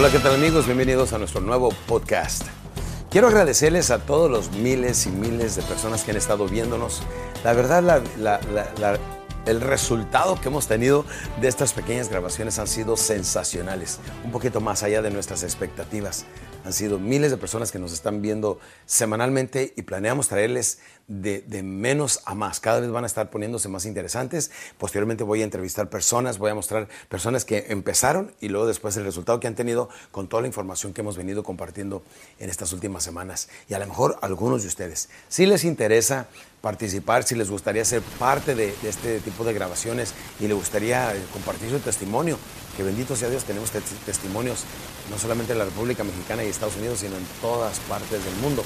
Hola, ¿qué tal amigos? Bienvenidos a nuestro nuevo podcast. Quiero agradecerles a todos los miles y miles de personas que han estado viéndonos. La verdad, el resultado que hemos tenido de estas pequeñas grabaciones han sido sensacionales, un poquito más allá de nuestras expectativas. Han sido miles de personas que nos están viendo semanalmente y planeamos traerles de, de menos a más. Cada vez van a estar poniéndose más interesantes. Posteriormente voy a entrevistar personas, voy a mostrar personas que empezaron y luego después el resultado que han tenido con toda la información que hemos venido compartiendo en estas últimas semanas. Y a lo mejor algunos de ustedes, si les interesa participar, si les gustaría ser parte de, de este tipo de grabaciones y les gustaría eh, compartir su testimonio, que bendito sea Dios, tenemos tes- testimonios no solamente en la República Mexicana y Estados Unidos, sino en todas partes del mundo.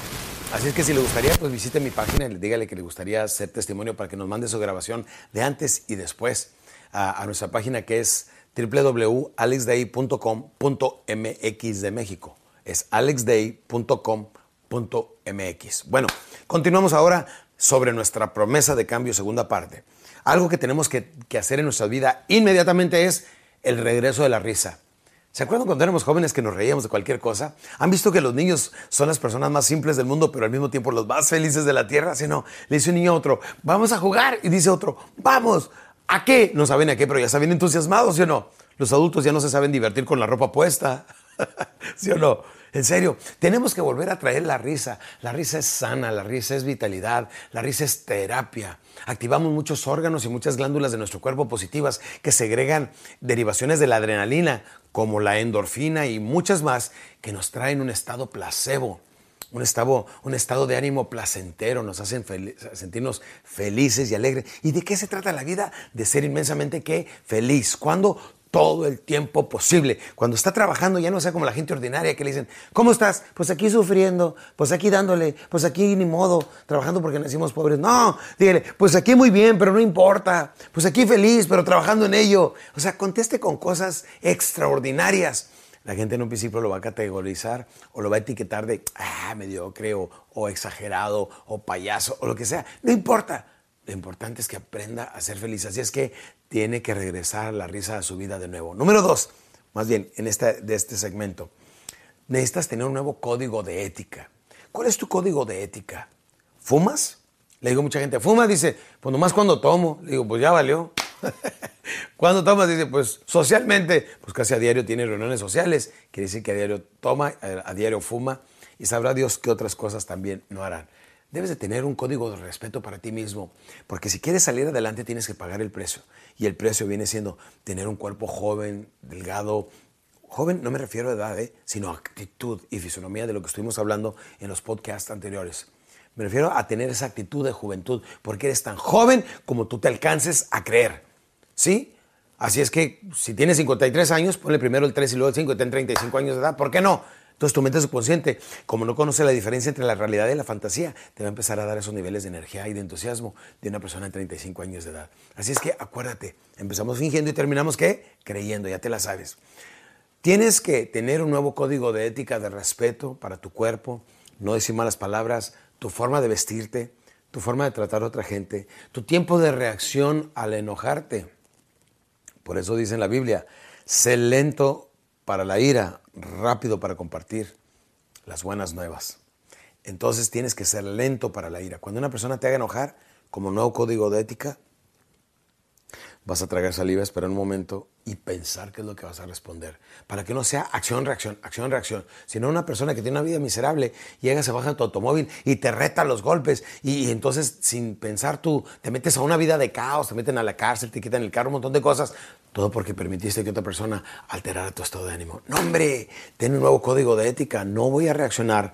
Así es que si le gustaría, pues visite mi página y dígale que le gustaría hacer testimonio para que nos mande su grabación de antes y después a, nuestra página que es www.alexday.com.mx de México. Es alexday.com.mx. Bueno, continuamos ahora sobre nuestra promesa de cambio, segunda parte. Algo que tenemos que hacer en nuestra vida inmediatamente es el regreso de la risa. ¿Se acuerdan cuando éramos jóvenes que nos reíamos de cualquier cosa? ¿Han visto que los niños son las personas más simples del mundo, pero al mismo tiempo los más felices de la tierra? Si no, le dice un niño a otro, vamos a jugar. Y dice otro, vamos. ¿A qué? No saben a qué, pero ya saben entusiasmados, ¿sí o no? Los adultos ya no se saben divertir con la ropa puesta. ¿Sí o no? En serio, tenemos que volver a traer la risa. La risa es sana, la risa es vitalidad, la risa es terapia. Activamos muchos órganos y muchas glándulas de nuestro cuerpo positivas que segregan derivaciones de la adrenalina, como la endorfina y muchas más, que nos traen un estado placebo. Un estado, un estado de ánimo placentero, nos hacen sentirnos felices y alegres. ¿Y de qué se trata la vida? De ser inmensamente ¿qué? feliz. Cuando todo el tiempo posible. Cuando está trabajando ya no sea como la gente ordinaria que le dicen, ¿cómo estás? Pues aquí sufriendo, pues aquí dándole, pues aquí ni modo, trabajando porque nacimos pobres. No, dígale, pues aquí muy bien, pero no importa. Pues aquí feliz, pero trabajando en ello. O sea, conteste con cosas extraordinarias. La gente en un principio lo va a categorizar o lo va a etiquetar de ah, mediocre o, o exagerado o payaso o lo que sea. No importa. Lo importante es que aprenda a ser feliz. Así es que tiene que regresar la risa a su vida de nuevo. Número dos, más bien en este, de este segmento, necesitas tener un nuevo código de ética. ¿Cuál es tu código de ética? ¿Fumas? Le digo a mucha gente, ¿fumas? Dice, pues nomás cuando tomo. Le digo, pues ya valió. ¿Cuándo tomas? Dice, pues socialmente, pues casi a diario tiene reuniones sociales. Quiere decir que a diario toma, a diario fuma y sabrá Dios qué otras cosas también no harán. Debes de tener un código de respeto para ti mismo, porque si quieres salir adelante tienes que pagar el precio. Y el precio viene siendo tener un cuerpo joven, delgado. Joven no me refiero a edad, ¿eh? sino a actitud y fisonomía de lo que estuvimos hablando en los podcasts anteriores. Me refiero a tener esa actitud de juventud, porque eres tan joven como tú te alcances a creer. ¿Sí? Así es que si tienes 53 años, ponle primero el 3 y luego el 5 y ten 35 años de edad. ¿Por qué no? Entonces tu mente subconsciente, como no conoce la diferencia entre la realidad y la fantasía, te va a empezar a dar esos niveles de energía y de entusiasmo de una persona de 35 años de edad. Así es que acuérdate, empezamos fingiendo y terminamos ¿qué? Creyendo, ya te la sabes. Tienes que tener un nuevo código de ética, de respeto para tu cuerpo, no decir malas palabras, tu forma de vestirte, tu forma de tratar a otra gente, tu tiempo de reacción al enojarte. Por eso dice en la Biblia, sé lento para la ira, rápido para compartir las buenas nuevas. Entonces tienes que ser lento para la ira. Cuando una persona te haga enojar, como nuevo código de ética, vas a tragar saliva, esperar un momento y pensar qué es lo que vas a responder. Para que no sea acción, reacción, acción, reacción. Sino una persona que tiene una vida miserable, llega, se baja en tu automóvil y te reta los golpes. Y, entonces, sin pensar tú, te metes a una vida de caos, te meten a la cárcel, te quitan el carro, un montón de cosas. Todo porque permitiste que otra persona alterara tu estado de ánimo. No, hombre, tiene un nuevo código de ética. No voy a reaccionar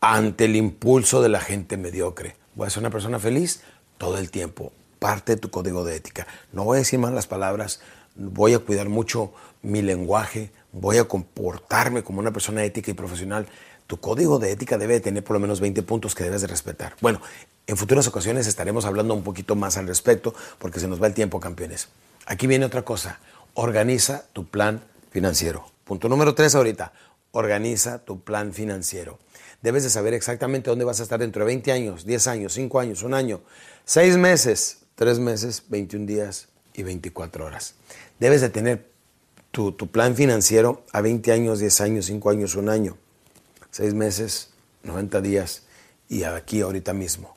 ante el impulso de la gente mediocre. Voy a ser una persona feliz todo el tiempo parte de tu código de ética. No voy a decir las palabras, voy a cuidar mucho mi lenguaje, voy a comportarme como una persona ética y profesional. Tu código de ética debe tener por lo menos 20 puntos que debes de respetar. Bueno, en futuras ocasiones estaremos hablando un poquito más al respecto porque se nos va el tiempo, campeones. Aquí viene otra cosa. Organiza tu plan financiero. Punto número tres ahorita. Organiza tu plan financiero. Debes de saber exactamente dónde vas a estar dentro de 20 años, 10 años, 5 años, un año, 6 meses, Tres meses, 21 días y 24 horas. Debes de tener tu, plan financiero a 20 años, 10 años, 5 años, un año, 6 meses, 90 días y aquí ahorita mismo.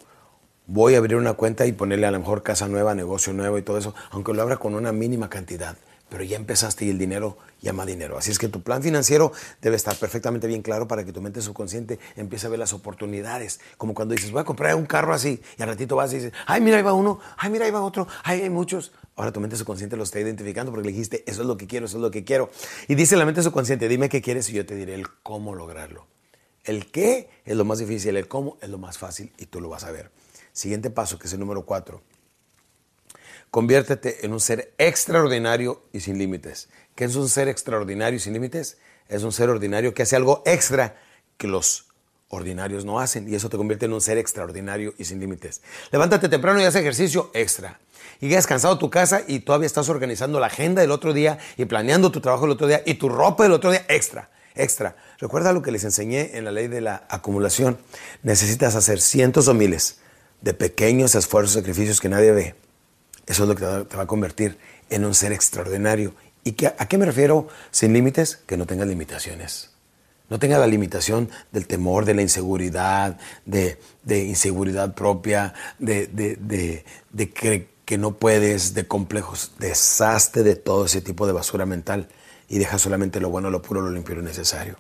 Voy a abrir una cuenta y ponerle a lo mejor casa nueva, negocio nuevo y todo eso, aunque lo abra con una mínima cantidad pero ya empezaste y el dinero llama dinero. Así es que tu plan financiero debe estar perfectamente bien claro para que tu mente subconsciente empiece a ver las oportunidades. Como cuando dices, voy a comprar un carro así, y al ratito vas y dices, ay, mira, ahí va uno, ay, mira, ahí va otro, ay, hay muchos. Ahora tu mente subconsciente lo está identificando porque le dijiste, eso es lo que quiero, eso es lo que quiero. Y dice la mente subconsciente, dime qué quieres y yo te diré el cómo lograrlo. El qué es lo más difícil, el cómo es lo más fácil y tú lo vas a ver. Siguiente paso, que es el número cuatro Conviértete en un ser extraordinario y sin límites. ¿Qué es un ser extraordinario y sin límites? Es un ser ordinario que hace algo extra que los ordinarios no hacen y eso te convierte en un ser extraordinario y sin límites. Levántate temprano y haz ejercicio extra. Y llegas cansado tu casa y todavía estás organizando la agenda del otro día y planeando tu trabajo del otro día y tu ropa del otro día extra. Extra. Recuerda lo que les enseñé en la ley de la acumulación. Necesitas hacer cientos o miles de pequeños esfuerzos, sacrificios que nadie ve eso es lo que te va a convertir en un ser extraordinario. ¿Y a qué me refiero sin límites? Que no tengas limitaciones. No tengas la limitación del temor, de la inseguridad, de, inseguridad propia, de, de que no puedes, de complejos. Deshazte de todo ese tipo de basura mental y deja solamente lo bueno, lo puro, lo limpio y lo necesario.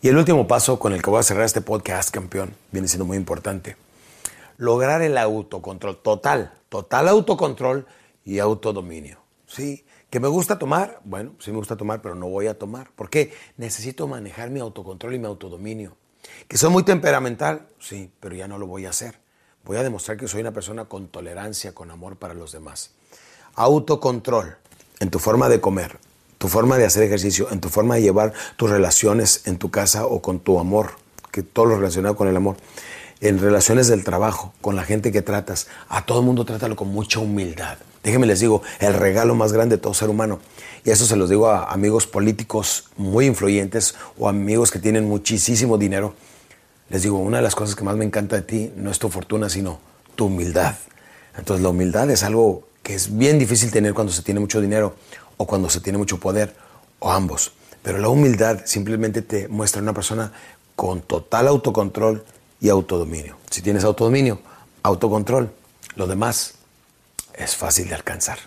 Y el último paso con el que voy a cerrar este podcast, campeón, viene siendo muy importante. Lograr el autocontrol total total autocontrol y autodominio. ¿Sí? ¿Que me gusta tomar? Bueno, sí me gusta tomar, pero no voy a tomar. ¿Por qué? Necesito manejar mi autocontrol y mi autodominio. ¿Que soy muy temperamental? Sí, pero ya no lo voy a hacer. Voy a demostrar que soy una persona con tolerancia, con amor para los demás. Autocontrol en tu forma de comer, tu forma de hacer ejercicio, en tu forma de llevar tus relaciones en tu casa o con tu amor, que todo lo relacionado con el amor en relaciones del trabajo, con la gente que tratas, a todo el mundo trátalo con mucha humildad. Déjenme les digo, el regalo más grande de todo ser humano, y eso se los digo a amigos políticos muy influyentes o amigos que tienen muchísimo dinero, les digo, una de las cosas que más me encanta de ti no es tu fortuna, sino tu humildad. Entonces la humildad es algo que es bien difícil tener cuando se tiene mucho dinero o cuando se tiene mucho poder, o ambos. Pero la humildad simplemente te muestra una persona con total autocontrol y autodominio. Si tienes autodominio, autocontrol, lo demás es fácil de alcanzar.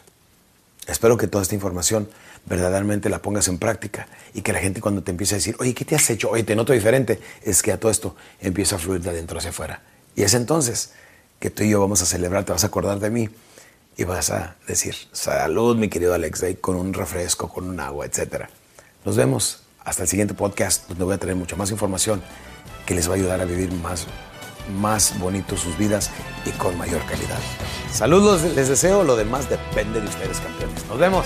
Espero que toda esta información verdaderamente la pongas en práctica y que la gente cuando te empiece a decir, oye, ¿qué te has hecho? Oye, te noto diferente, es que a todo esto empieza a fluir de adentro hacia afuera. Y es entonces que tú y yo vamos a celebrar, te vas a acordar de mí y vas a decir, salud mi querido Alex, con un refresco, con un agua, etc. Nos vemos hasta el siguiente podcast donde voy a tener mucha más información que les va a ayudar a vivir más, más bonito sus vidas y con mayor calidad. Saludos, les deseo, lo demás depende de ustedes, campeones. Nos vemos.